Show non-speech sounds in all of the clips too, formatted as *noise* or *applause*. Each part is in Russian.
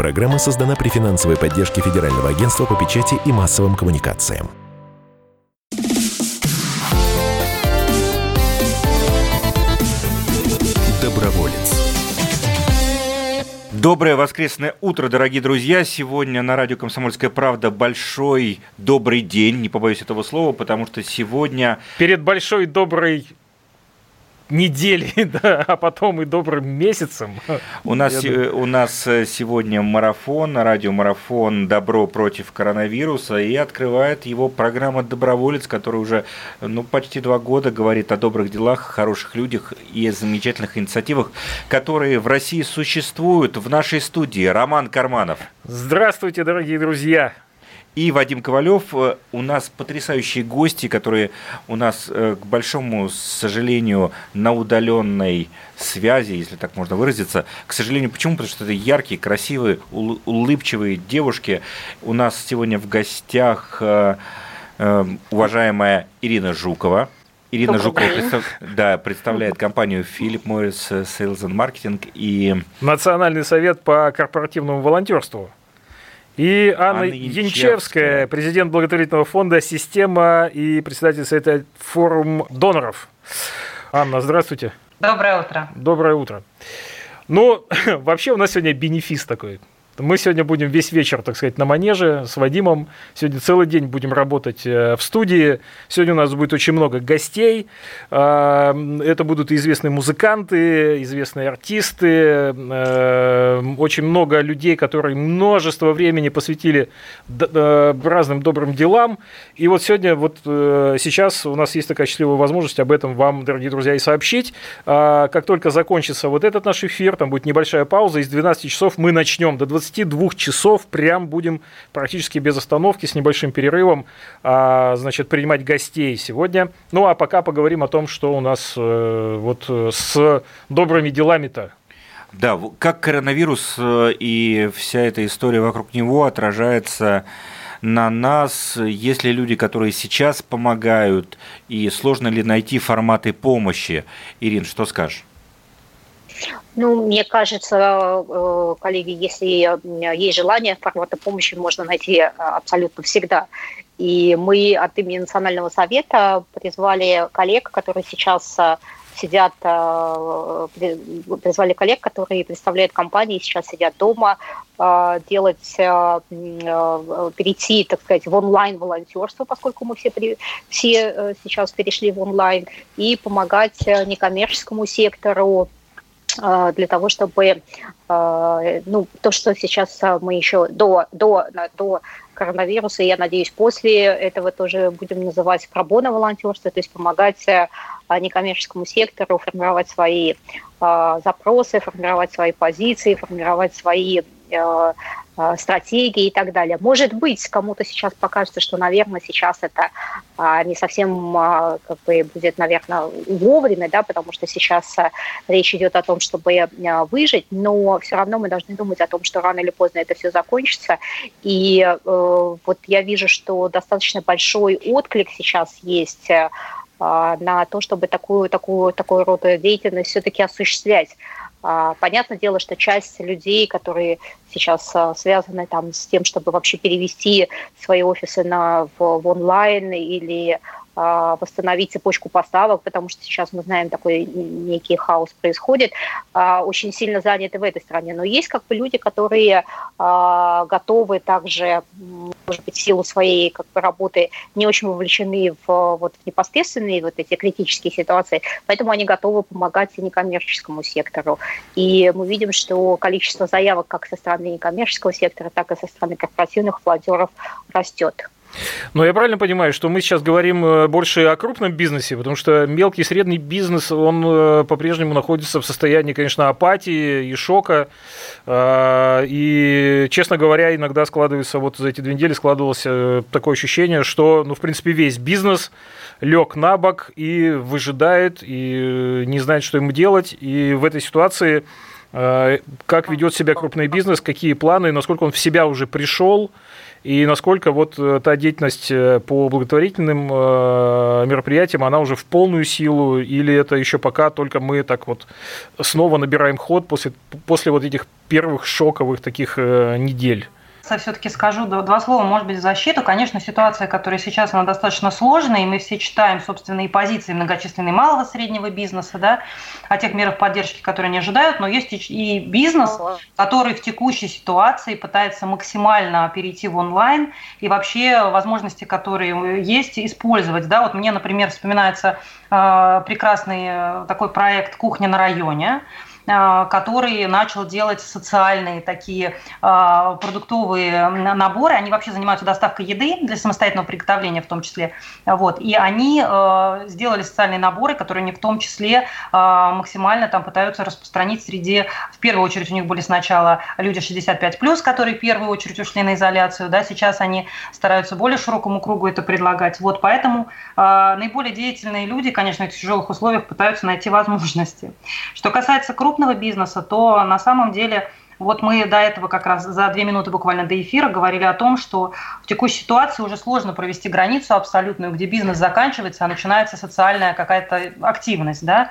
Программа создана при финансовой поддержке Федерального агентства по печати и массовым коммуникациям. Доброволец. Доброе воскресное утро, дорогие друзья. Сегодня на радио «Комсомольская правда» большой добрый день, не побоюсь этого слова, потому что сегодня... Перед большой доброй недели, *laughs* да, а потом и добрым месяцем. У нас, у нас э, сегодня марафон, радиомарафон «Добро против коронавируса», и открывает его программа «Доброволец», которая уже ну, почти два года говорит о добрых делах, хороших людях и замечательных инициативах, которые в России существуют. В нашей студии Роман Карманов. Здравствуйте, дорогие друзья! И Вадим Ковалев. Э, у нас потрясающие гости, которые у нас, э, к большому сожалению, на удаленной связи, если так можно выразиться. К сожалению, почему? Потому что это яркие, красивые, улыбчивые девушки. У нас сегодня в гостях э, уважаемая Ирина Жукова. Ирина Жукова представ... да, представляет компанию Philip Morris Sales and Marketing и... Национальный совет по корпоративному волонтерству. И Анна, Анна Янчевская, Янчевская, президент благотворительного фонда «Система» и председатель совета форум доноров. Анна, здравствуйте. Доброе утро. Доброе утро. Ну, *laughs* вообще у нас сегодня бенефис такой. Мы сегодня будем весь вечер, так сказать, на манеже с Вадимом. Сегодня целый день будем работать э, в студии. Сегодня у нас будет очень много гостей. А, это будут известные музыканты, известные артисты, э, очень много людей, которые множество времени посвятили э, разным добрым делам. И вот сегодня, вот сейчас у нас есть такая счастливая возможность об этом вам, дорогие друзья, и сообщить. А, как только закончится вот этот наш эфир, там будет небольшая пауза, из 12 часов мы начнем до 20 22 часов прям будем практически без остановки, с небольшим перерывом, а, значит, принимать гостей сегодня. Ну, а пока поговорим о том, что у нас э, вот э, с добрыми делами-то да, как коронавирус э, и вся эта история вокруг него отражается на нас, есть ли люди, которые сейчас помогают, и сложно ли найти форматы помощи? Ирин, что скажешь? Ну, мне кажется, э, коллеги, если э, есть желание, формата помощи можно найти э, абсолютно всегда. И мы от имени Национального совета призвали коллег, которые сейчас сидят, призвали коллег, которые представляют компании, сейчас сидят дома, делать, перейти, так сказать, в онлайн-волонтерство, поскольку мы все, все сейчас перешли в онлайн, и помогать некоммерческому сектору, для того, чтобы а, ну, то, что сейчас а, мы еще до, до, до коронавируса, я надеюсь, после этого тоже будем называть пробона волонтерство, то есть помогать некоммерческому сектору формировать свои запросы, формировать свои позиции, формировать свои стратегии и так далее. Может быть, кому-то сейчас покажется, что, наверное, сейчас это а, не совсем а, как бы будет, наверное, вовремя, да, потому что сейчас а, речь идет о том, чтобы выжить, но все равно мы должны думать о том, что рано или поздно это все закончится. И э, вот я вижу, что достаточно большой отклик сейчас есть э, на то, чтобы такую, такую, такую роду деятельность все-таки осуществлять. А, понятное дело, что часть людей, которые сейчас а, связаны там с тем, чтобы вообще перевести свои офисы на, в, в онлайн или восстановить цепочку поставок, потому что сейчас мы знаем, такой некий хаос происходит, а, очень сильно заняты в этой стране. Но есть как бы люди, которые а, готовы также, может быть, в силу своей как бы, работы не очень вовлечены в вот, непосредственные вот эти критические ситуации, поэтому они готовы помогать и некоммерческому сектору. И мы видим, что количество заявок как со стороны некоммерческого сектора, так и со стороны корпоративных волонтеров растет. Но я правильно понимаю, что мы сейчас говорим э, больше о крупном бизнесе, потому что мелкий и средний бизнес, он э, по-прежнему находится в состоянии, конечно, апатии и шока. А, и, честно говоря, иногда складывается, вот за эти две недели складывалось э, такое ощущение, что, ну, в принципе, весь бизнес лег на бок и выжидает, и не знает, что ему делать. И в этой ситуации как ведет себя крупный бизнес, какие планы, насколько он в себя уже пришел, и насколько вот та деятельность по благотворительным мероприятиям, она уже в полную силу, или это еще пока только мы так вот снова набираем ход после, после вот этих первых шоковых таких недель? Все-таки скажу два слова, может быть, в защиту. Конечно, ситуация, которая сейчас, она достаточно сложная, и мы все читаем, собственно, и позиции многочисленные малого среднего бизнеса, да, о тех мерах поддержки, которые они ожидают, но есть и бизнес, который в текущей ситуации пытается максимально перейти в онлайн и вообще возможности, которые есть, использовать. Да, вот мне, например, вспоминается э, прекрасный такой проект «Кухня на районе», а, который начал делать социальные такие а, продуктовые наборы. Они вообще занимаются доставкой еды для самостоятельного приготовления в том числе. Вот. И они а, сделали социальные наборы, которые они в том числе максимально там пытаются распространить среди, в первую очередь у них были сначала люди 65+, которые в первую очередь ушли на изоляцию, да, сейчас они стараются более широкому кругу это предлагать. Вот поэтому наиболее деятельные люди, конечно, в тяжелых условиях пытаются найти возможности. Что касается крупных крупного бизнеса, то на самом деле вот мы до этого как раз за две минуты буквально до эфира говорили о том, что в текущей ситуации уже сложно провести границу абсолютную, где бизнес заканчивается, а начинается социальная какая-то активность, да,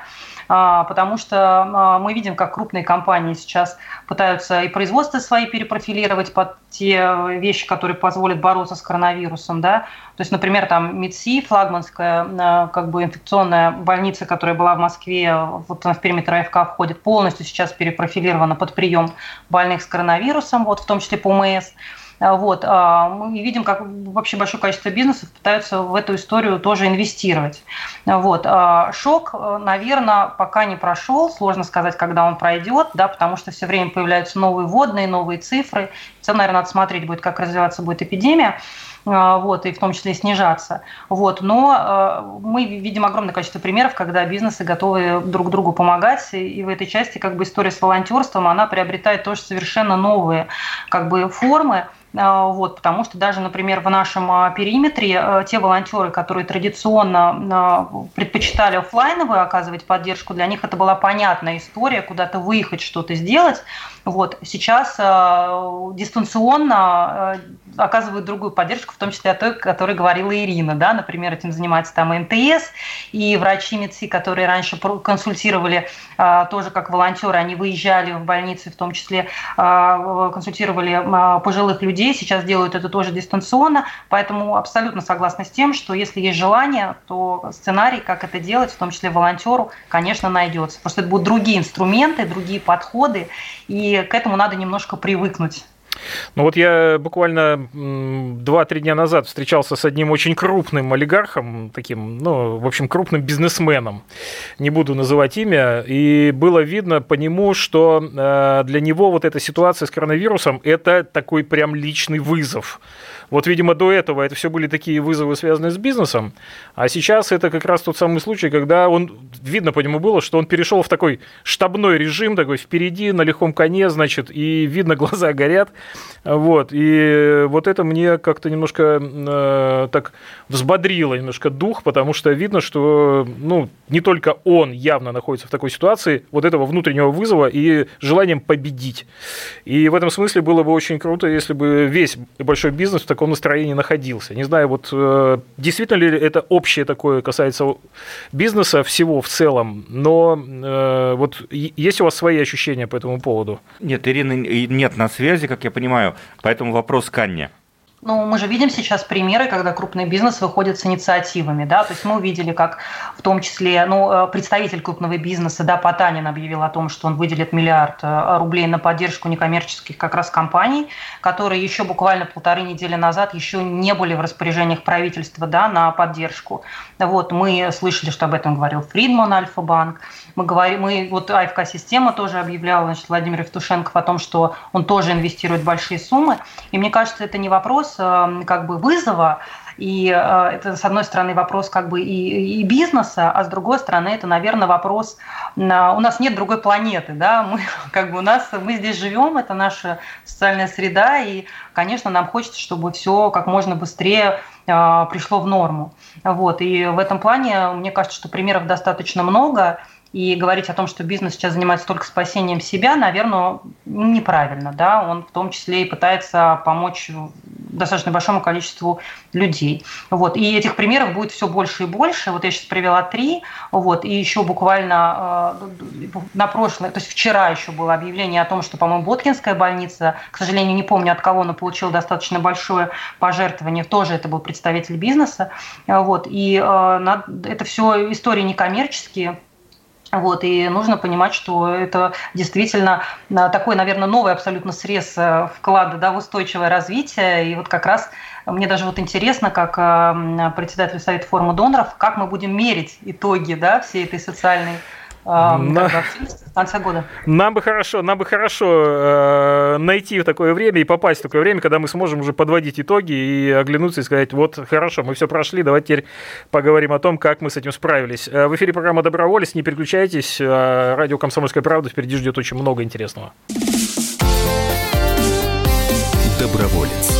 потому что а, мы видим, как крупные компании сейчас пытаются и производство свои перепрофилировать под те вещи, которые позволят бороться с коронавирусом, да, то есть, например, там МИДСИ, флагманская а, как бы инфекционная больница, которая была в Москве, вот в периметр АФК входит, полностью сейчас перепрофилирована под прием больных с коронавирусом, вот в том числе по МС. А, вот. А, мы видим, как вообще большое количество бизнесов пытаются в эту историю тоже инвестировать. Вот. А, шок, наверное, пока не прошел. Сложно сказать, когда он пройдет, да, потому что все время появляются новые водные, новые цифры. В целом, наверное, надо смотреть будет, как развиваться будет эпидемия вот, и в том числе снижаться. Вот. Но мы видим огромное количество примеров, когда бизнесы готовы друг другу помогать, и в этой части как бы история с волонтерством, она приобретает тоже совершенно новые как бы формы, а, вот, потому что даже, например, в нашем а, периметре а, те волонтеры, которые традиционно предпочитали офлайновую оказывать поддержку, для них это была понятная история, куда-то выехать, что-то сделать. Вот. Сейчас дистанционно оказывают другую поддержку, в том числе о той, о которой говорила Ирина. Да? Например, этим занимается там МТС и врачи МЕДСИ, которые раньше консультировали тоже как волонтеры, они выезжали в больницы, в том числе консультировали пожилых людей, людей сейчас делают это тоже дистанционно, поэтому абсолютно согласна с тем, что если есть желание, то сценарий, как это делать, в том числе волонтеру, конечно, найдется. Просто это будут другие инструменты, другие подходы, и к этому надо немножко привыкнуть. Ну вот я буквально 2-3 дня назад встречался с одним очень крупным олигархом, таким, ну, в общем, крупным бизнесменом, не буду называть имя, и было видно по нему, что э, для него вот эта ситуация с коронавирусом – это такой прям личный вызов. Вот, видимо, до этого это все были такие вызовы, связанные с бизнесом, а сейчас это как раз тот самый случай, когда он, видно по нему было, что он перешел в такой штабной режим, такой впереди, на легком коне, значит, и видно, *laughs* глаза горят, вот, и вот это мне как-то немножко э, так взбодрило немножко дух, потому что видно, что, ну, не только он явно находится в такой ситуации, вот этого внутреннего вызова и желанием победить. И в этом смысле было бы очень круто, если бы весь большой бизнес в таком таком настроении находился. Не знаю, вот э, действительно ли это общее такое касается бизнеса всего в целом, но э, вот есть у вас свои ощущения по этому поводу? Нет, Ирины нет на связи, как я понимаю, поэтому вопрос к Анне. Ну, мы же видим сейчас примеры, когда крупный бизнес выходит с инициативами, да, то есть мы увидели, как в том числе, ну, э, представитель крупного бизнеса, да, Потанин объявил о том, что он выделит миллиард э, рублей на поддержку некоммерческих как раз компаний, которые еще буквально полторы недели назад еще не были в распоряжениях правительства, да, на поддержку. Вот, мы слышали, что об этом говорил Фридман, Альфа-банк, мы говорим, мы, вот АФК-система тоже объявляла, значит, Владимир Евтушенков о том, что он тоже инвестирует большие суммы, и мне кажется, это не вопрос э, как бы вызова, и э, это, с одной стороны, вопрос как бы и, и бизнеса, а с другой стороны, это, наверное, вопрос, у нас нет другой планеты, да, мы *laughs* как бы у нас, мы здесь живем, это наша социальная среда, и, конечно, нам хочется, чтобы все как можно быстрее э, пришло в норму. Вот, и в этом плане, мне кажется, что примеров достаточно много, И говорить о том, что бизнес сейчас занимается только спасением себя, наверное, неправильно. Да? Он в том числе и пытается помочь достаточно большому количеству людей. Вот. И этих примеров будет все больше и больше. Вот я сейчас привела три. Вот. И еще буквально э, на прошлое, то есть вчера еще было объявление о том, что, по-моему, Боткинская больница, к сожалению, не помню от кого, но получила достаточно большое пожертвование. Тоже это был представитель бизнеса. Вот. И э, это все истории некоммерческие вот, и нужно понимать, что это действительно а, такой, наверное, новый абсолютно срез э, вклада да, в устойчивое развитие. И вот как раз мне даже вот интересно, как председатель Совета форума доноров, как мы будем мерить итоги да, всей этой социальной на... в конце года. Нам бы хорошо, нам бы хорошо э, найти такое время и попасть в такое время, когда мы сможем уже подводить итоги и оглянуться и сказать, вот хорошо, мы все прошли, давайте теперь поговорим о том, как мы с этим справились. Э, в эфире программа «Доброволец», не переключайтесь, э, радио «Комсомольская правда» впереди ждет очень много интересного. Доброволец.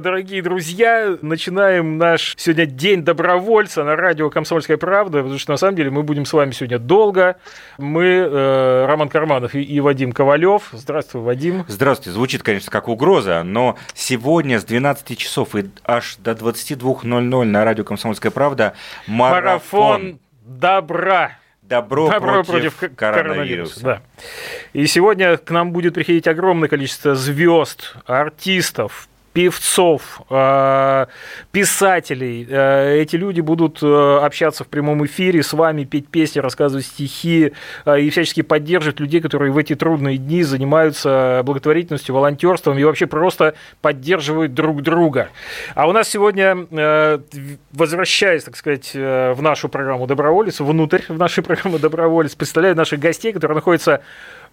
Дорогие друзья! Начинаем наш сегодня день добровольца на радио «Комсомольская правда», потому что на самом деле мы будем с вами сегодня долго. Мы, э, Роман Карманов и, и Вадим Ковалев. Здравствуй, Вадим. Здравствуйте. Звучит, конечно, как угроза, но сегодня с 12 часов и аж до 22.00 на радио «Комсомольская правда» марафон, марафон добра. Добро, Добро против, против коронавируса. коронавируса. Да. И сегодня к нам будет приходить огромное количество звезд, артистов, певцов, э, писателей. Э, эти люди будут э, общаться в прямом эфире с вами, петь песни, рассказывать стихи и всячески поддерживать людей, которые в эти трудные дни занимаются благотворительностью, волонтерством и вообще просто поддерживают друг друга. А у нас сегодня, возвращаясь, так сказать, в нашу программу «Доброволец», внутрь в нашей программы «Доброволец», представляю наших гостей, которые находятся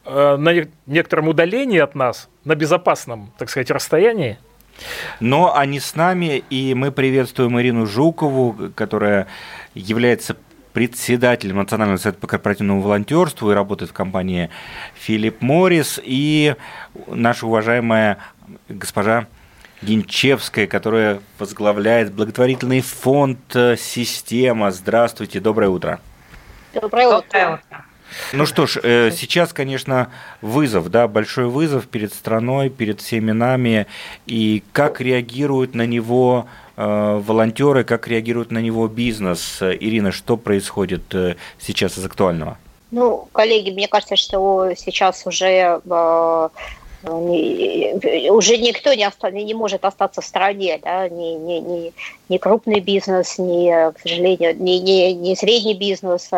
на некотором удалении от нас, на безопасном, так сказать, расстоянии. Но они с нами, и мы приветствуем Ирину Жукову, которая является председателем Национального совета по корпоративному волонтерству и работает в компании Филипп Моррис, и наша уважаемая госпожа Гинчевская, которая возглавляет благотворительный фонд «Система». Здравствуйте, доброе утро. Доброе утро. Доброе утро. Ну что ж, э, сейчас, конечно, вызов, да, большой вызов перед страной, перед всеми нами, и как реагируют на него э, волонтеры, как реагирует на него бизнес. Ирина, что происходит э, сейчас из актуального? Ну, коллеги, мне кажется, что сейчас уже уже никто не, оста- не может остаться в стране, да, ни, ни, ни, ни крупный бизнес, ни, к сожалению, ни, ни, ни средний бизнес.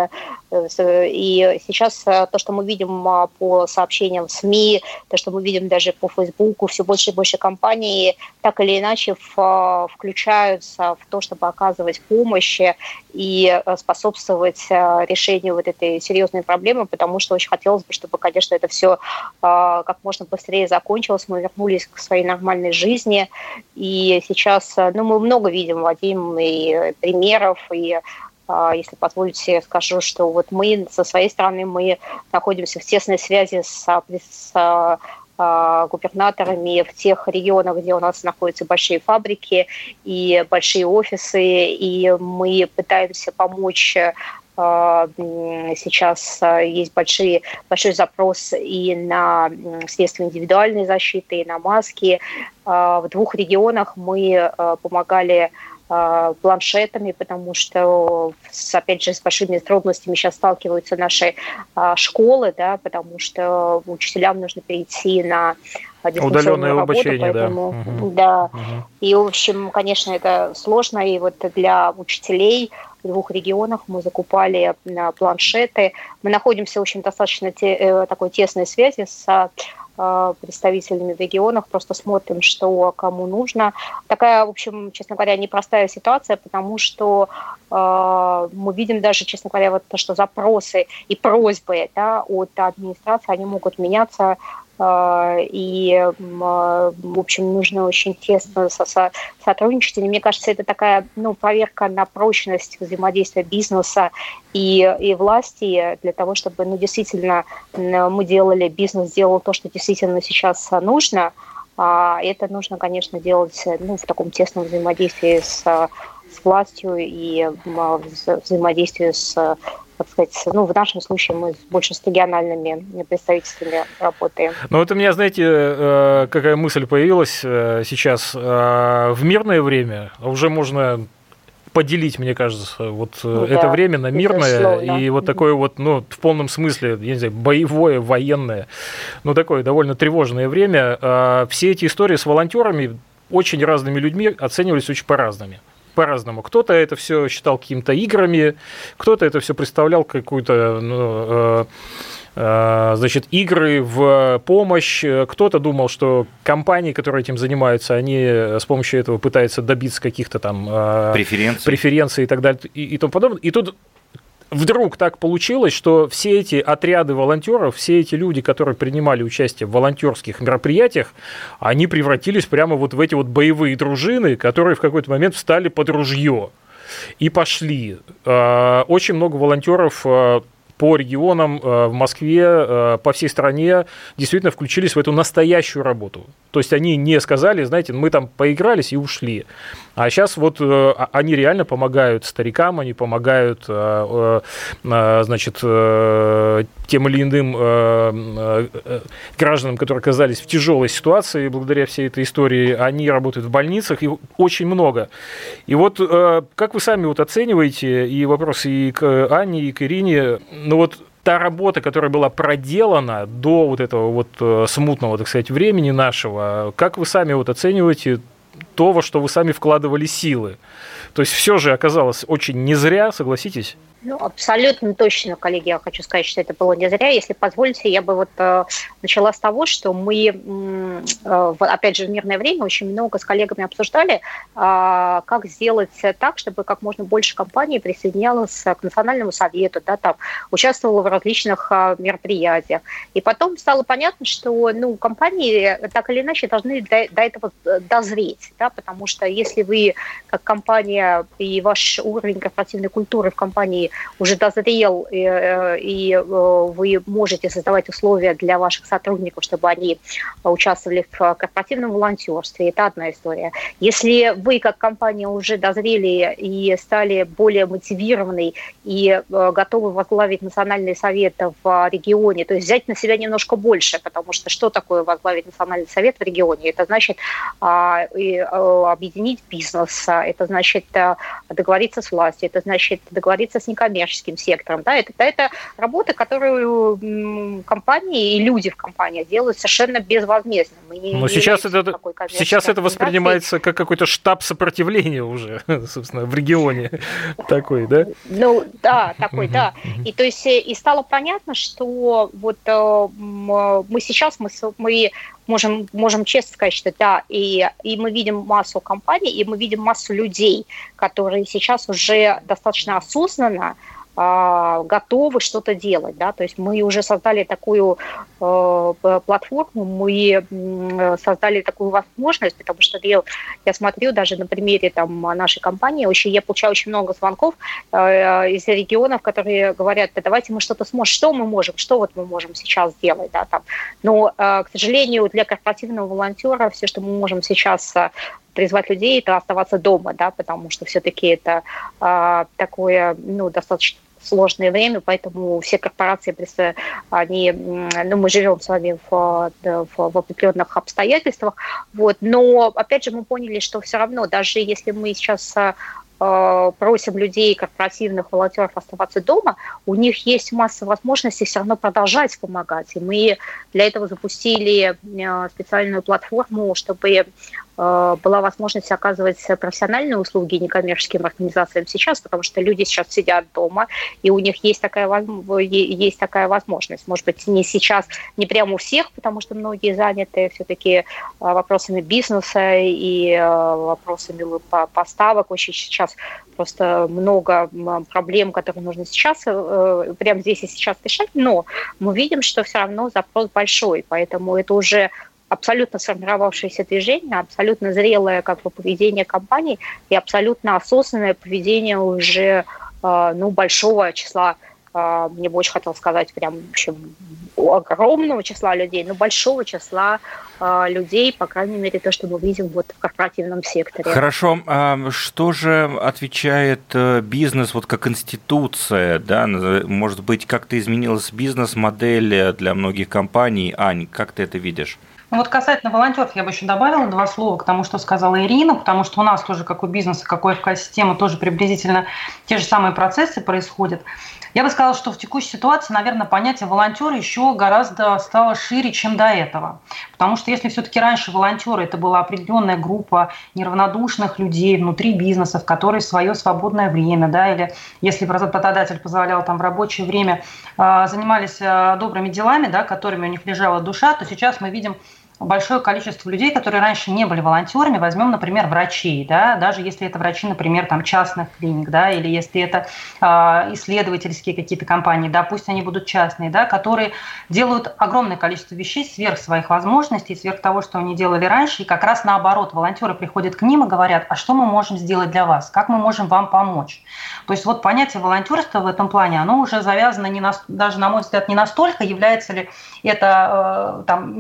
Э, и сейчас э, то, что мы видим а, по сообщениям в СМИ, то, что мы видим даже по Фейсбуку, все больше и больше компаний так или иначе в, включаются в то, чтобы оказывать помощь и э, способствовать решению вот этой серьезной проблемы, потому что очень хотелось бы, чтобы, конечно, это все как можно быстрее закончилось, мы вернулись к своей нормальной жизни. И сейчас, ну, мы много видим, Вадим, и примеров, и а, если позволите, скажу, что вот мы со своей стороны мы находимся в тесной связи с, с а, губернаторами в тех регионах, где у нас находятся большие фабрики и большие офисы, и мы пытаемся помочь а, сейчас а, есть большие, большой запрос и на средства индивидуальной защиты, и на маски. А, в двух регионах мы помогали планшетами, потому что, опять же, с большими трудностями сейчас сталкиваются наши э, школы, да, потому что учителям нужно перейти на Удаленное работу, обучение, поэтому, да. Угу. да. Угу. И, в общем, конечно, это сложно, и вот для учителей в двух регионах мы закупали планшеты. Мы находимся, в общем, достаточно те, такой тесной связи с представителями в регионах, просто смотрим, что кому нужно. Такая, в общем, честно говоря, непростая ситуация, потому что э, мы видим даже, честно говоря, вот то, что запросы и просьбы да, от администрации, они могут меняться и, в общем, нужно очень тесно сотрудничать. И мне кажется, это такая ну, проверка на прочность взаимодействия бизнеса и, и власти для того, чтобы ну, действительно мы делали, бизнес делал то, что действительно сейчас нужно. А это нужно, конечно, делать ну, в таком тесном взаимодействии с, с властью и взаимодействии с так сказать, ну, в нашем случае мы больше с региональными представительствами работаем. Ну, вот у меня, знаете, э, какая мысль появилась э, сейчас. Э, в мирное время уже можно поделить, мне кажется, вот ну, это да, время на мирное и вот такое вот, ну, в полном смысле, я не знаю, боевое, военное, ну, такое довольно тревожное время. Все эти истории с волонтерами очень разными людьми оценивались очень по-разному по-разному. Кто-то это все считал какими-то играми, кто-то это все представлял какую-то ну, э, э, значит, игры в помощь. Кто-то думал, что компании, которые этим занимаются, они с помощью этого пытаются добиться каких-то там э, преференций. преференций и так далее и, и тому подобное. И тут вдруг так получилось, что все эти отряды волонтеров, все эти люди, которые принимали участие в волонтерских мероприятиях, они превратились прямо вот в эти вот боевые дружины, которые в какой-то момент встали под ружье и пошли. А, очень много волонтеров а, по регионам э, в Москве, э, по всей стране действительно включились в эту настоящую работу. То есть они не сказали, знаете, мы там поигрались и ушли. А сейчас вот э, а, они реально помогают старикам, они помогают, значит, тем или иным гражданам, которые оказались в тяжелой ситуации благодаря всей этой истории. Они работают в больницах, и очень много. И вот как вы сами вот оцениваете, и вопрос и к Анне, и к Ирине, ну вот та работа, которая была проделана до вот этого вот э, смутного, так сказать, времени нашего, как вы сами вот оцениваете то, во что вы сами вкладывали силы? То есть все же оказалось очень не зря, согласитесь? Ну, абсолютно точно, коллеги, я хочу сказать, что это было не зря. Если позволите, я бы вот э, начала с того, что мы, э, опять же, в мирное время очень много с коллегами обсуждали, э, как сделать так, чтобы как можно больше компаний присоединялось к Национальному совету, да, там, участвовало в различных э, мероприятиях. И потом стало понятно, что ну, компании так или иначе должны до, до этого э, дозреть, да, потому что если вы как компания и ваш уровень корпоративной культуры в компании уже дозрел, и, э, и э, вы можете создавать условия для ваших сотрудников, чтобы они участвовали в корпоративном волонтерстве. Это одна история. Если вы, как компания, уже дозрели и стали более мотивированы и э, готовы возглавить национальный совет в регионе, то есть взять на себя немножко больше, потому что что такое возглавить национальный совет в регионе? Это значит а, объединить бизнес, это значит договориться с властью, это значит договориться с некоммерческим сектором. Да, это, это работа, которую компании и люди в компании делают совершенно безвозмездно. Мы не, Но сейчас это, сейчас это воспринимается как какой-то штаб сопротивления уже, *laughs* собственно, в регионе *laughs* такой, да? Ну, да, такой, да. И то есть и стало понятно, что вот э, мы сейчас, мы, мы можем, можем честно сказать, что да, и, и мы видим массу компаний, и мы видим массу людей, которые сейчас уже достаточно осознанно готовы что-то делать, да, то есть мы уже создали такую э, платформу, мы создали такую возможность, потому что я, я смотрю даже на примере там нашей компании, очень, я получаю очень много звонков э, из регионов, которые говорят, да давайте мы что-то сможем, что мы можем, что вот мы можем сейчас сделать, да, там, но, э, к сожалению, для корпоративного волонтера все, что мы можем сейчас э, призвать людей, это оставаться дома, да, потому что все-таки это а, такое, ну, достаточно сложное время, поэтому все корпорации, они, ну, мы живем с вами в, в, в определенных обстоятельствах, вот, но, опять же, мы поняли, что все равно, даже если мы сейчас Э, просим людей, корпоративных волонтеров оставаться дома, у них есть масса возможностей все равно продолжать помогать. И мы для этого запустили э, специальную платформу, чтобы была возможность оказывать профессиональные услуги некоммерческим организациям сейчас, потому что люди сейчас сидят дома, и у них есть такая, есть такая возможность. Может быть, не сейчас, не прямо у всех, потому что многие заняты все-таки э, вопросами бизнеса и э, вопросами поставок. Очень сейчас просто много проблем, которые нужно сейчас, прямо здесь и сейчас решать, но мы видим, что все равно запрос большой, поэтому это уже абсолютно сформировавшееся движение, абсолютно зрелое как бы поведение компании и абсолютно осознанное поведение уже э, ну, большого числа э, мне бы очень хотелось сказать прям в общем, огромного числа людей, но большого числа э, людей, по крайней мере, то, что мы видим вот в корпоративном секторе. Хорошо. А что же отвечает э, бизнес вот как институция? Да? Может быть, как-то изменилась бизнес-модель для многих компаний? Ань, как ты это видишь? Ну вот касательно волонтеров я бы еще добавила два слова к тому, что сказала Ирина, потому что у нас тоже, как у бизнеса, как у ФК-системы, тоже приблизительно те же самые процессы происходят. Я бы сказала, что в текущей ситуации, наверное, понятие волонтера еще гораздо стало шире, чем до этого. Потому что если все-таки раньше волонтеры это была определенная группа неравнодушных людей внутри бизнесов, которые свое свободное время, да, или если работодатель позволял там в рабочее время а, занимались а, добрыми делами, да, которыми у них лежала душа, то сейчас мы видим большое количество людей, которые раньше не были волонтерами, возьмем, например, врачей, да, даже если это врачи, например, там частных клиник, да, или если это э, исследовательские какие-то компании, да, пусть они будут частные, да, которые делают огромное количество вещей сверх своих возможностей, сверх того, что они делали раньше, и как раз наоборот, волонтеры приходят к ним и говорят, а что мы можем сделать для вас, как мы можем вам помочь. То есть вот понятие волонтерства в этом плане, оно уже завязано не на, даже, на мой взгляд, не настолько, является ли это э, там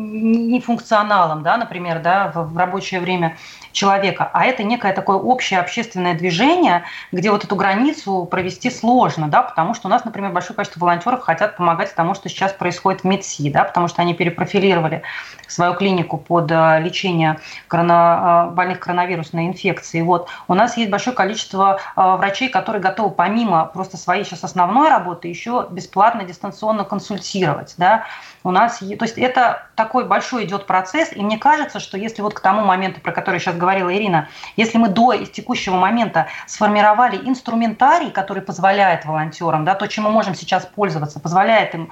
не функциональным функционалом, да, например, да, в, в рабочее время человека, а это некое такое общее общественное движение, где вот эту границу провести сложно, да, потому что у нас, например, большое количество волонтеров хотят помогать тому, что сейчас происходит в МЕДСИ, да, потому что они перепрофилировали свою клинику под э, лечение корона, э, больных коронавирусной инфекцией. Вот. У нас есть большое количество э, врачей, которые готовы помимо просто своей сейчас основной работы еще бесплатно дистанционно консультировать. Да. У нас, то есть это такой большой идет процесс, и мне кажется, что если вот к тому моменту, про который сейчас говорила Ирина, если мы до текущего момента сформировали инструментарий, который позволяет волонтерам, да, то, чем мы можем сейчас пользоваться, позволяет им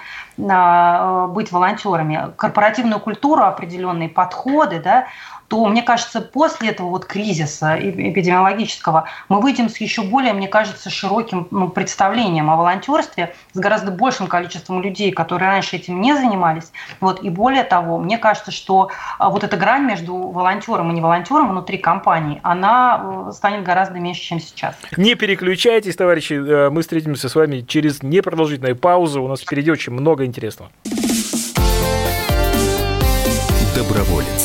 а, быть волонтерами, корпоративную культуру определенные подходы, да, то, мне кажется, после этого вот кризиса эпидемиологического мы выйдем с еще более, мне кажется, широким ну, представлением о волонтерстве, с гораздо большим количеством людей, которые раньше этим не занимались. Вот. И более того, мне кажется, что а, вот эта грань между волонтером и не волонтером внутри компании, она э, станет гораздо меньше, чем сейчас. Не переключайтесь, товарищи, э, мы встретимся с вами через непродолжительную паузу. У нас впереди очень много интересного. Доброволец.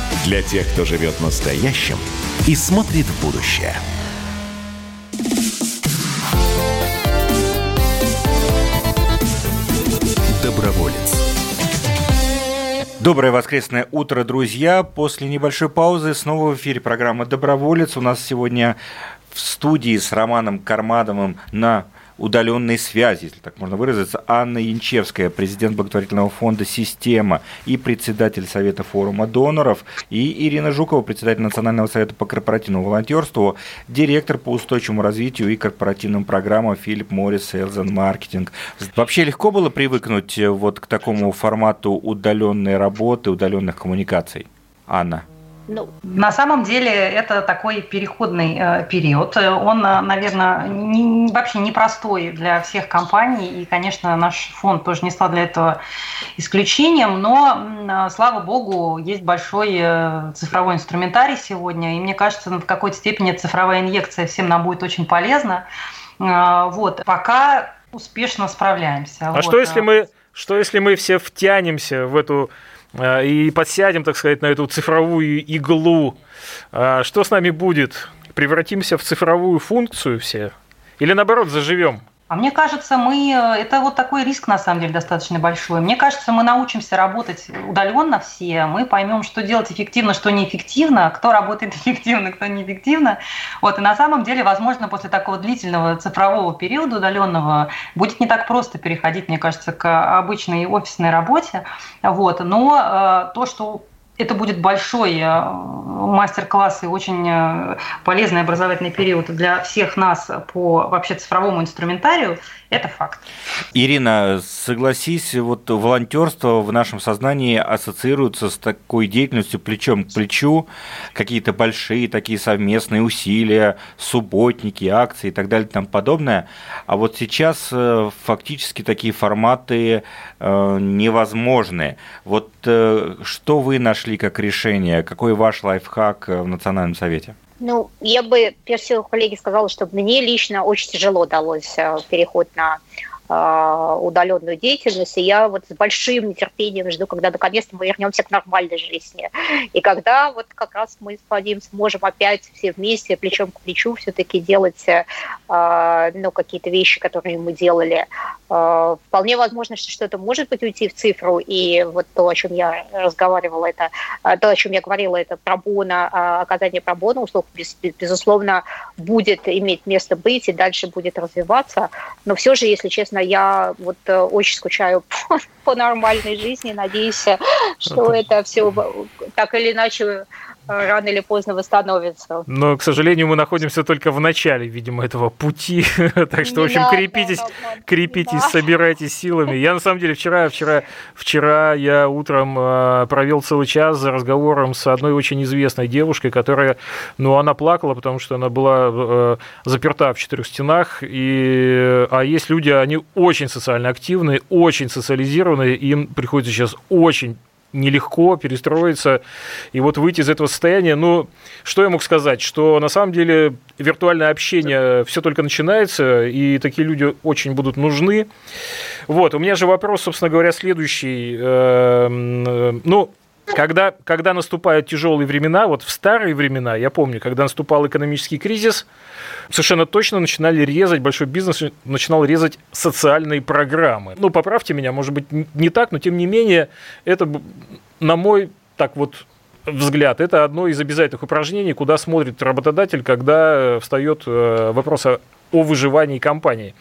Для тех, кто живет настоящим и смотрит в будущее. Доброволец. Доброе воскресное утро, друзья. После небольшой паузы снова в эфире программа «Доброволец». У нас сегодня в студии с Романом Кармадовым на удаленной связи, если так можно выразиться, Анна Янчевская, президент благотворительного фонда «Система» и председатель Совета форума доноров, и Ирина Жукова, председатель Национального совета по корпоративному волонтерству, директор по устойчивому развитию и корпоративным программам Филипп Моррис Sales Маркетинг. Вообще легко было привыкнуть э, вот к такому формату удаленной работы, удаленных коммуникаций? Анна. Ну, на самом деле это такой переходный э, период. Он, э, наверное, не, вообще непростой для всех компаний. И, конечно, наш фонд тоже не стал для этого исключением. Но, э, слава богу, есть большой э, цифровой инструментарий сегодня. И мне кажется, в какой-то степени цифровая инъекция всем нам будет очень полезна. Вот. Пока успешно справляемся. А вот. что если мы что если мы все втянемся в эту и подсядем, так сказать, на эту цифровую иглу, э, что с нами будет? Превратимся в цифровую функцию все? Или наоборот, заживем? А мне кажется, мы э, это вот такой риск на самом деле достаточно большой. Мне кажется, мы научимся работать удаленно все, мы поймем, что делать эффективно, что неэффективно, кто работает *laughs* эффективно, кто неэффективно. Вот и на самом деле, возможно, после такого длительного цифрового периода удаленного будет не так просто переходить, мне кажется, к обычной офисной работе. Вот. Но э, то, что это будет большой э, мастер-класс и очень э, полезный образовательный период для всех нас по вообще цифровому инструментарию. Это факт. Ирина, согласись, вот волонтерство в нашем сознании ассоциируется с такой деятельностью плечом к плечу, какие-то большие такие совместные усилия, субботники, акции и так далее и тому подобное. А вот сейчас э, фактически такие форматы невозможны. Вот что вы нашли как решение? Какой ваш лайфхак в Национальном совете? Ну, я бы, прежде всего, коллеги, сказала, что мне лично очень тяжело далось э, переход на э, удаленную деятельность, и я вот с большим нетерпением жду, когда наконец-то мы вернемся к нормальной жизни. И когда вот как раз мы с Вадим сможем опять все вместе, плечом к плечу все-таки делать э, ну, какие-то вещи, которые мы делали. Э, вполне возможно, что что-то может быть уйти в цифру, и вот то, о чем я разговаривала, это то, о чем я говорила, это пробона, оказание пробона услуг, безусловно, будет иметь место быть и дальше будет развиваться. Но все же, если честно, я вот очень скучаю *laughs* по, по нормальной жизни, надеюсь, что это все так или иначе Э, рано или поздно восстановится. Но, к сожалению, мы находимся только в начале, видимо, этого пути. *laughs* так что, в общем, крепитесь, крепитесь, собирайтесь силами. Я, на самом деле, вчера, вчера, вчера я утром э, провел целый час за разговором с одной очень известной девушкой, которая, ну, она плакала, потому что она была э, заперта в четырех стенах. И, а есть люди, они очень социально активные, очень социализированные, им приходится сейчас очень нелегко перестроиться и вот выйти из этого состояния. Ну, что я мог сказать? Что на самом деле виртуальное общение все только начинается, и такие люди очень будут нужны. Вот, у меня же вопрос, собственно говоря, следующий. Эм, ну, когда, когда наступают тяжелые времена, вот в старые времена, я помню, когда наступал экономический кризис, совершенно точно начинали резать, большой бизнес начинал резать социальные программы. Ну, поправьте меня, может быть, не так, но тем не менее, это, на мой так вот взгляд, это одно из обязательных упражнений, куда смотрит работодатель, когда встает э, вопрос о выживании компании.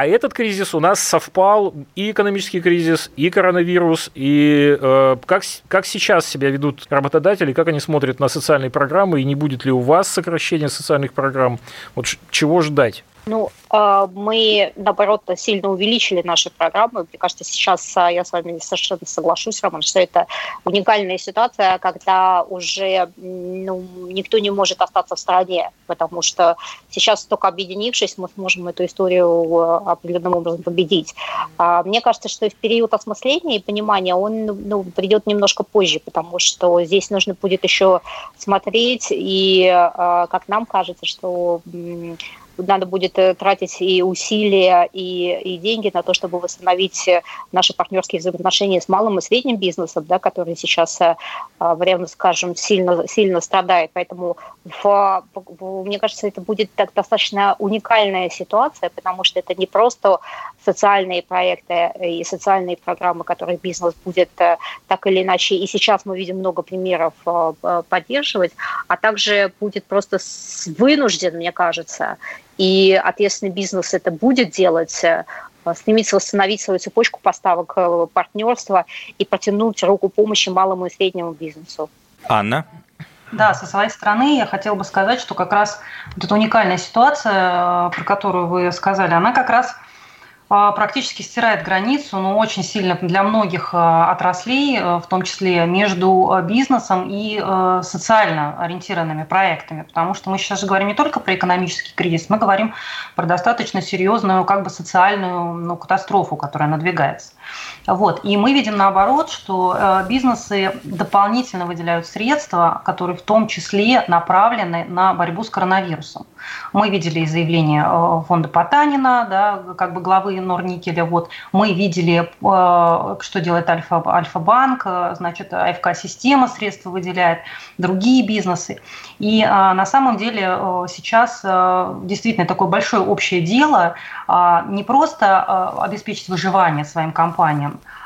А этот кризис у нас совпал и экономический кризис, и коронавирус, и э, как, как сейчас себя ведут работодатели, как они смотрят на социальные программы, и не будет ли у вас сокращения социальных программ, вот чего ждать? Ну, а, мы, наоборот, сильно увеличили наши программы. Мне кажется, сейчас а, я с вами совершенно соглашусь, Роман, что это уникальная ситуация, когда уже ну, никто не может остаться в стране, потому что сейчас, только объединившись, мы сможем эту историю а, определенным образом победить. Мне кажется, что в период осмысления и понимания он ну, придет немножко позже, потому что здесь нужно будет еще смотреть, и, как нам кажется, что надо будет э, тратить и усилия, и, и деньги на то, чтобы восстановить э, наши партнерские взаимоотношения с малым и средним бизнесом, да, который сейчас, э, прямо скажем, сильно, сильно страдает. Поэтому, в, мне кажется, это будет так, достаточно уникальная ситуация, потому что это не просто социальные проекты и социальные программы, которые бизнес будет так или иначе, и сейчас мы видим много примеров поддерживать, а также будет просто вынужден, мне кажется, и ответственный бизнес это будет делать, э, стремиться восстановить свою цепочку поставок э, партнерства и протянуть руку помощи малому и среднему бизнесу. Анна? Да, со своей стороны я хотела бы сказать, что как раз вот эта уникальная ситуация, э, про которую вы сказали, она как раз а, практически стирает границу, но очень сильно для многих а, отраслей, в том числе между бизнесом и социально ориентированными проектами, потому что мы сейчас же говорим не только про экономический кризис, мы говорим про достаточно серьезную как бы социальную ну, катастрофу, которая надвигается. Вот. И мы видим наоборот, что бизнесы дополнительно выделяют средства, которые в том числе направлены на борьбу с коронавирусом. Мы видели заявление фонда Потанина, да, как бы главы Норникеля. Вот мы видели, э, что делает Альфа, Альфа-банк, э, значит, АФК-система средства выделяет, другие бизнесы. И э, на самом деле сейчас действительно такое большое общее дело не просто обеспечить выживание своим компаниям,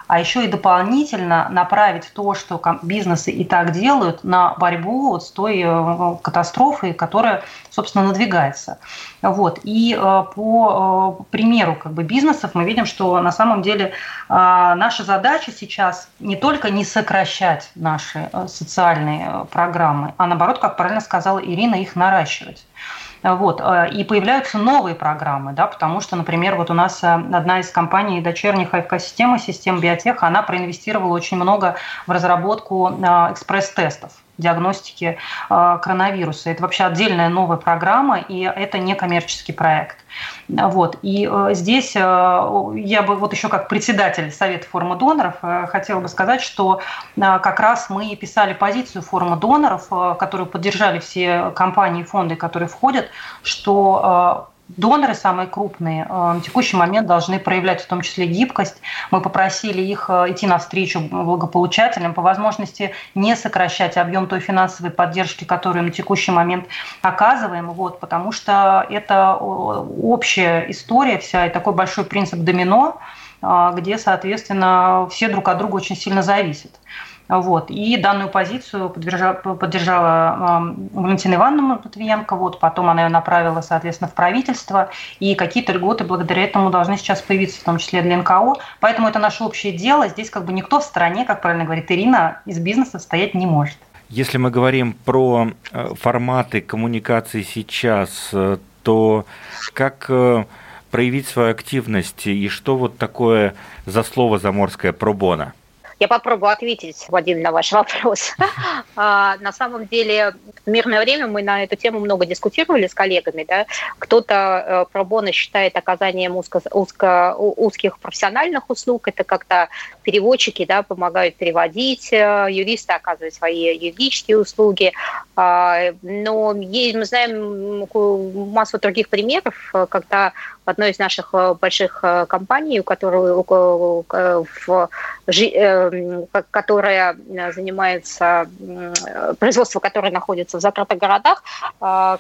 а еще и дополнительно направить то, что бизнесы и так делают, на борьбу вот с той э, катастрофой, которая, собственно, надвигается. Вот. И э, по э, примеру как бы, бизнесов мы видим, что на самом деле наша задача сейчас не только не сокращать наши социальные программы, а наоборот, как правильно сказала Ирина, их наращивать. Вот. Э, и появляются новые программы, да, потому что, например, вот у нас э, одна из компаний дочерних АФК-системы, систем биотех, она проинвестировала очень много в разработку экспресс-тестов диагностики э, коронавируса. Это вообще отдельная новая программа, и это не коммерческий проект. Вот. И э, здесь э, я бы вот еще как председатель Совета форума доноров хотела бы сказать, что как раз мы писали позицию форума доноров, которую поддержали все компании и фонды, которые входят, что Доноры самые крупные э, на текущий момент должны проявлять в том числе гибкость. Мы попросили их э, идти навстречу благополучателям, по возможности не сокращать объем той финансовой поддержки, которую на текущий момент оказываем, вот, потому что это общая история вся и такой большой принцип домино, где, соответственно, все друг от друга очень сильно зависят. Вот. И данную позицию поддержала, поддержала Валентина Ивановна Матвиенко, вот, потом она ее направила, соответственно, в правительство, и какие-то льготы благодаря этому должны сейчас появиться, в том числе для НКО. Поэтому это наше общее дело. Здесь как бы никто в стране, как правильно говорит Ирина, из бизнеса стоять не может. Если мы говорим про э, форматы коммуникации сейчас, э, то как э, проявить свою активность и что вот такое за слово заморское пробона? Я попробую ответить, Вадим, на ваш вопрос. *laughs* А, на самом деле, в мирное время мы на эту тему много дискутировали с коллегами. Да? Кто-то э, пробоно считает оказанием узко, узко, узких профессиональных услуг. Это как-то переводчики да, помогают переводить, э, юристы оказывают свои юридические услуги. А, но мы знаем массу других примеров, когда одной из наших э, больших э, компаний, у которой, которая занимается производством, которое находится в закрытых городах,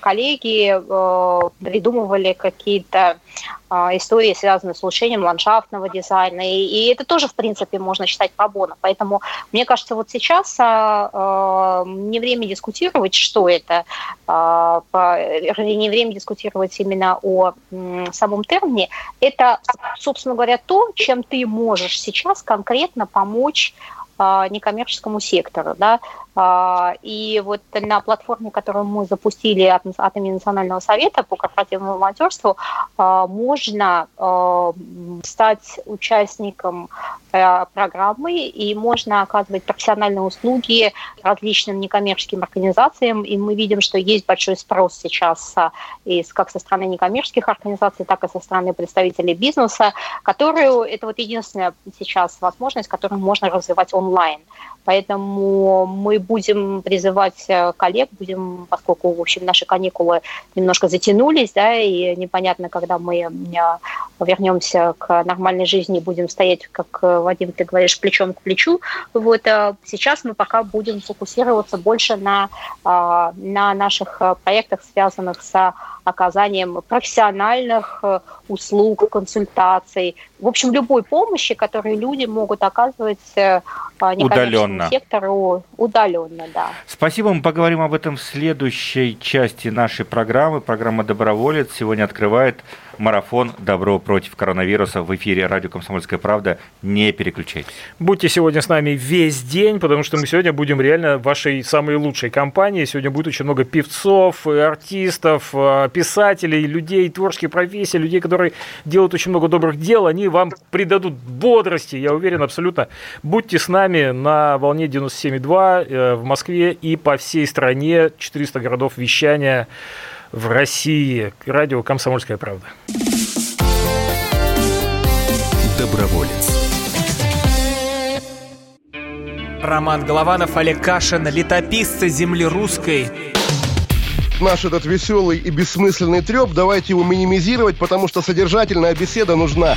коллеги придумывали какие-то истории, связанные с улучшением ландшафтного дизайна. И, и это тоже, в принципе, можно считать пробоном. Поэтому, мне кажется, вот сейчас а, а, не время дискутировать, что это, а, по, не время дискутировать именно о м, самом термине. Это, собственно говоря, то, чем ты можешь сейчас конкретно помочь а, некоммерческому сектору. Да? А, и вот на платформе, которую мы запустили от, от имени Национального совета по корпоративному волонтерству, а, можно стать участником программы и можно оказывать профессиональные услуги различным некоммерческим организациям. И мы видим, что есть большой спрос сейчас как со стороны некоммерческих организаций, так и со стороны представителей бизнеса, которые это вот единственная сейчас возможность, которую можно развивать онлайн. Поэтому мы будем призывать э, коллег, будем, поскольку, в общем, наши каникулы немножко затянулись, да, и непонятно, когда мы э, вернемся к нормальной жизни, будем стоять, как, э, Вадим, ты говоришь, плечом к плечу. Вот сейчас мы пока будем фокусироваться больше на, на наших проектах, связанных с оказанием профессиональных э, услуг, консультаций, в общем, любой помощи, которую люди могут оказывать э, удаленно. сектору удаленно, да. Спасибо, мы поговорим об этом в следующей части нашей программы. Программа «Доброволец» сегодня открывает марафон «Добро против коронавируса» в эфире радио «Комсомольская правда». Не переключайтесь. Будьте сегодня с нами весь день, потому что мы сегодня будем реально вашей самой лучшей компанией. Сегодня будет очень много певцов, артистов, э, писателей, людей творческих профессий, людей, которые делают очень много добрых дел. Они вам придадут бодрости, я уверен, абсолютно. Будьте с нами на волне 97,2 э, в Москве и по всей стране. 400 городов вещания в России. Радио «Комсомольская правда». Доброволец. Роман Голованов, Олег Кашин, летописцы земли русской. Наш этот веселый и бессмысленный треп, давайте его минимизировать, потому что содержательная беседа нужна.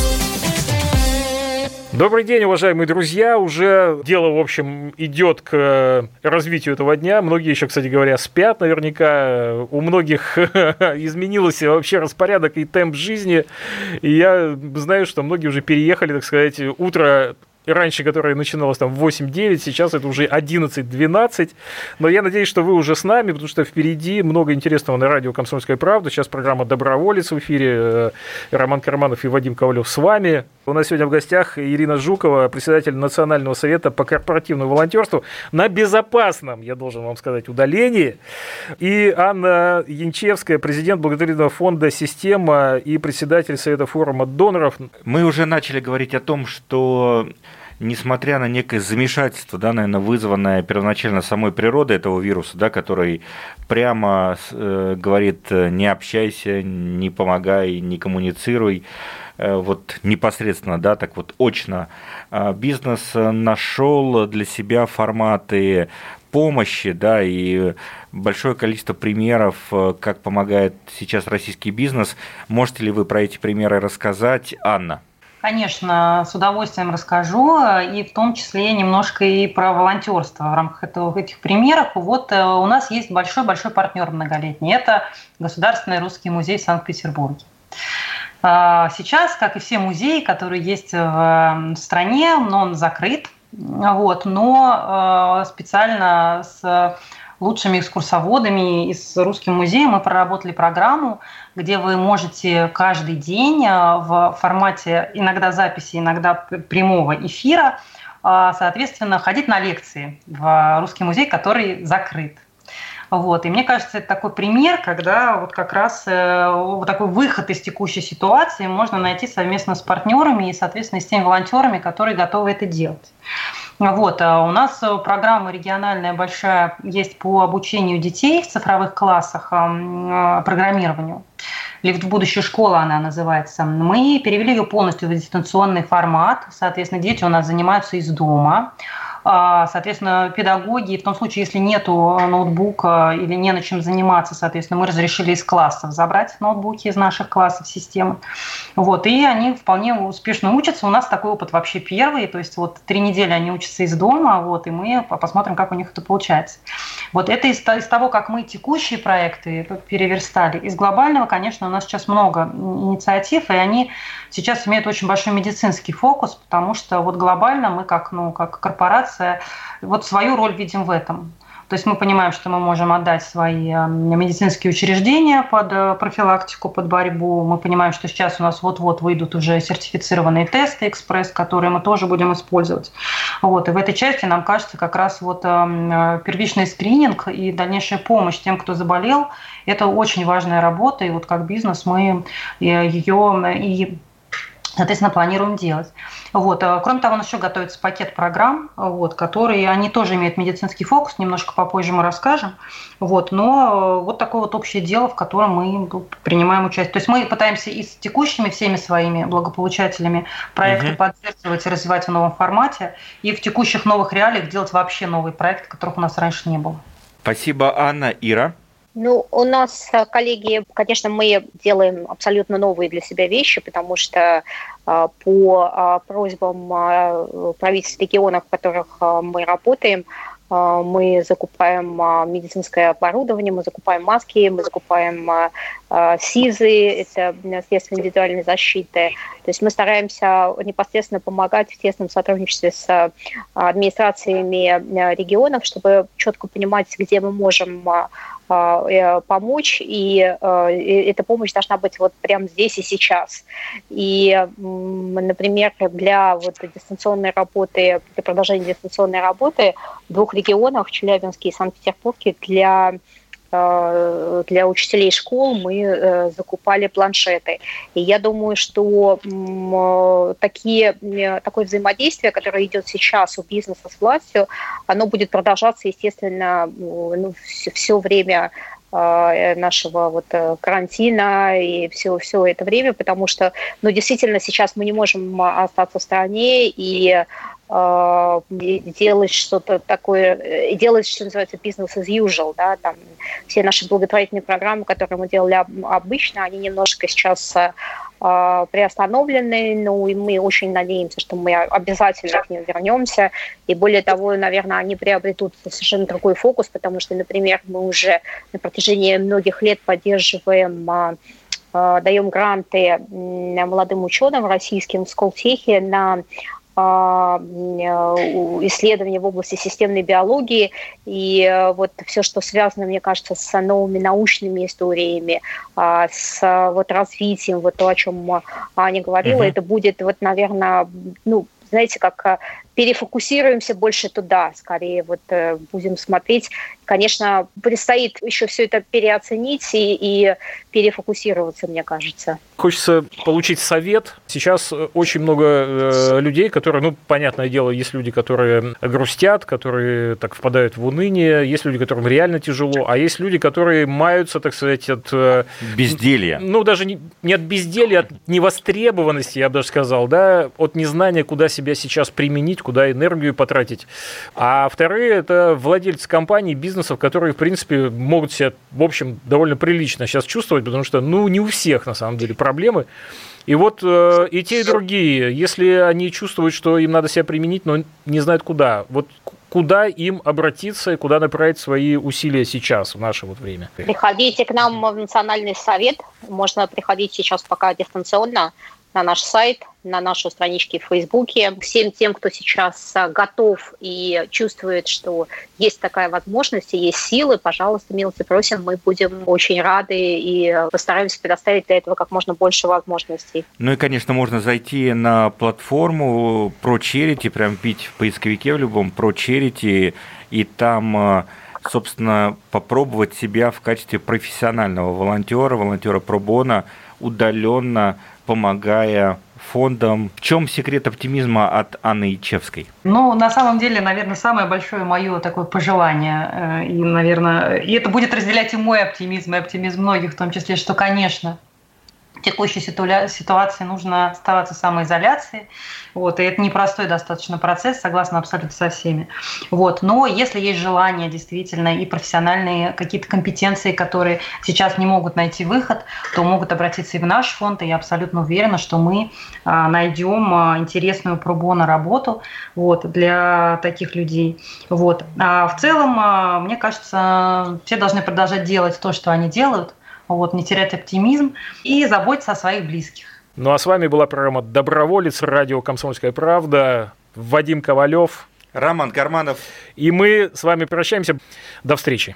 Добрый день, уважаемые друзья. Уже дело, в общем, идет к развитию этого дня. Многие еще, кстати говоря, спят наверняка. У многих *laughs* изменился вообще распорядок и темп жизни. И я знаю, что многие уже переехали, так сказать, утро раньше, которая начиналась там в 8-9, сейчас это уже 11-12. Но я надеюсь, что вы уже с нами, потому что впереди много интересного на радио «Комсомольская правда». Сейчас программа «Доброволец» в эфире. Роман Карманов и Вадим Ковалев с вами. У нас сегодня в гостях Ирина Жукова, председатель Национального совета по корпоративному волонтерству на безопасном, я должен вам сказать, удалении. И Анна Янчевская, президент благотворительного фонда «Система» и председатель Совета форума доноров. Мы уже начали говорить о том, что несмотря на некое замешательство, да, наверное, вызванное первоначально самой природой этого вируса, да, который прямо э, говорит не общайся, не помогай, не коммуницируй, вот непосредственно, да, так вот очно, э, бизнес нашел для себя форматы помощи, да, и большое количество примеров, э, как помогает сейчас российский бизнес. Можете ли вы про эти примеры рассказать, Анна? Конечно, с удовольствием расскажу, и в том числе немножко и про волонтерство в рамках этого, этих примеров. Вот э, у нас есть большой-большой партнер многолетний. Это Государственный русский музей в Санкт-Петербурге. А, сейчас, как и все музеи, которые есть в стране, он закрыт, вот, но э, специально с лучшими экскурсоводами и с Русским музеем мы проработали программу, где вы можете каждый день э, в формате иногда записи, иногда прямого эфира, соответственно, ходить на лекции в Русский музей, который закрыт. Вот. И мне кажется, это такой пример, когда вот как раз э, вот такой выход из текущей ситуации можно найти совместно с партнерами и, соответственно, с теми волонтерами, которые готовы это делать. Вот, а у нас программа региональная большая есть по обучению детей в цифровых классах а, программированию. Лифт в будущую школу она называется. Мы перевели ее полностью в дистанционный формат. Соответственно, дети у нас занимаются из дома. А, соответственно, педагоги, в том случае, если нет ноутбука или не на чем заниматься, соответственно, мы разрешили из классов забрать ноутбуки из наших классов системы. Вот, и они вполне успешно учатся. У нас такой опыт вообще первый, то есть вот три недели они учатся из дома, вот, и мы посмотрим, как у них это получается. Вот это из, из того, как мы текущие проекты переверстали. Из глобального, конечно, у нас сейчас много инициатив, и они сейчас имеют очень большой медицинский фокус, потому что вот глобально мы как, ну, как корпорация вот свою роль видим в этом. То есть мы понимаем, что мы можем отдать свои э, медицинские учреждения под э, профилактику, под борьбу. Мы понимаем, что сейчас у нас вот-вот выйдут уже сертифицированные тесты экспресс, которые мы тоже будем использовать. Вот. И в этой части нам кажется как раз вот э, первичный скрининг и дальнейшая помощь тем, кто заболел, это очень важная работа. И вот как бизнес мы ее и соответственно, планируем делать. Вот. А, кроме того, у нас еще готовится пакет программ, вот, которые, они тоже имеют медицинский фокус, немножко попозже мы расскажем. Вот. Но вот такое вот общее дело, в котором мы ну, принимаем участие. То есть мы пытаемся и с текущими всеми своими благополучателями проекты угу. поддерживать и развивать в новом формате, и в текущих новых реалиях делать вообще новые проекты, которых у нас раньше не было. Спасибо, Анна. Ира? Ну, у нас, э, коллеги, конечно, мы делаем абсолютно новые для себя вещи, потому что э, по э, просьбам правительств регионов, в которых мы работаем, мы закупаем медицинское оборудование, мы закупаем маски, мы закупаем СИЗы, это средства индивидуальной защиты. То есть мы стараемся непосредственно помогать в тесном сотрудничестве с администрациями регионов, чтобы четко понимать, где мы можем помочь, и эта помощь должна быть вот прямо здесь и сейчас. И, например, для вот дистанционной работы, для продолжения дистанционной работы в двух регионах, Челябинске и Санкт-Петербурге, для э, для учителей школ мы э, закупали планшеты. И я думаю, что такие, такое взаимодействие, которое идет сейчас у бизнеса с властью, оно будет продолжаться, естественно, ну, все, все время э, нашего вот карантина и все, все это время, потому что, ну, действительно, сейчас мы не можем остаться в стране, и Э, делать что-то такое, э, делать, что называется, business as usual, да, там все наши благотворительные программы, которые мы делали обычно, они немножко сейчас э, приостановлены, ну и мы очень надеемся, что мы обязательно к ним вернемся, и более того, наверное, они приобретут совершенно другой фокус, потому что, например, мы уже на протяжении многих лет поддерживаем даем гранты молодым ученым российским в Сколтехе на э, исследования в области системной биологии и э, вот все, что связано, мне кажется, с новыми научными историями, а, с вот развитием, вот то, о чем Аня говорила, uh-huh. это будет вот, наверное, ну, знаете, как э, перефокусируемся больше туда, скорее вот будем смотреть. Конечно, предстоит еще все это переоценить и, и перефокусироваться, мне кажется. Хочется получить совет. Сейчас э, очень много э, людей, которые, ну, понятное дело, есть люди, которые грустят, которые так впадают в уныние, есть люди, которым реально тяжело, а есть люди, которые маются, так сказать, от... Э, безделья. Ну, даже не, не от безделья, от невостребованности, я бы даже сказал, да, от незнания, куда себя сейчас применить, куда энергию потратить. А вторые – это владельцы компаний, бизнесов, которые, в принципе, могут себя, в общем, довольно прилично сейчас чувствовать, потому что, ну, не у всех, на самом деле, проблемы. И вот э, и те, и другие, если они чувствуют, что им надо себя применить, но не знают куда, вот куда им обратиться и куда направить свои усилия сейчас, в наше вот время? Приходите к нам в Национальный совет. Можно приходить сейчас пока дистанционно на наш сайт, на нашу страничке в Фейсбуке. Всем тем, кто сейчас а, готов и чувствует, что есть такая возможность и есть силы, пожалуйста, милости просим, мы будем очень рады и постараемся предоставить для этого как можно больше возможностей. Ну и, конечно, можно зайти на платформу про прям пить в поисковике в любом про и там а, собственно, попробовать себя в качестве профессионального волонтера, волонтера пробона, удаленно помогая фондам. В чем секрет оптимизма от Анны Ичевской? Ну, на самом деле, наверное, самое большое мое такое пожелание, э, и, наверное, и это будет разделять и мой оптимизм, и оптимизм многих, в том числе, что, конечно, текущей ситуации нужно оставаться в самоизоляции. Вот, и это непростой достаточно процесс, согласна абсолютно со всеми. Вот, но если есть желание действительно и профессиональные какие-то компетенции, которые сейчас не могут найти выход, то могут обратиться и в наш фонд, и я абсолютно уверена, что мы а, найдем а, интересную пробону работу вот, для таких людей. Вот. А в целом, а, мне кажется, все должны продолжать делать то, что они делают, вот, не терять оптимизм и заботиться о своих близких. Ну а с вами была программа «Доброволец», радио «Комсомольская правда», Вадим Ковалев. Роман Карманов. И мы с вами прощаемся. До встречи.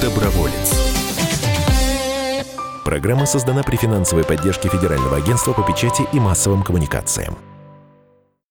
Доброволец. Программа создана при финансовой поддержке Федерального агентства по печати и массовым коммуникациям.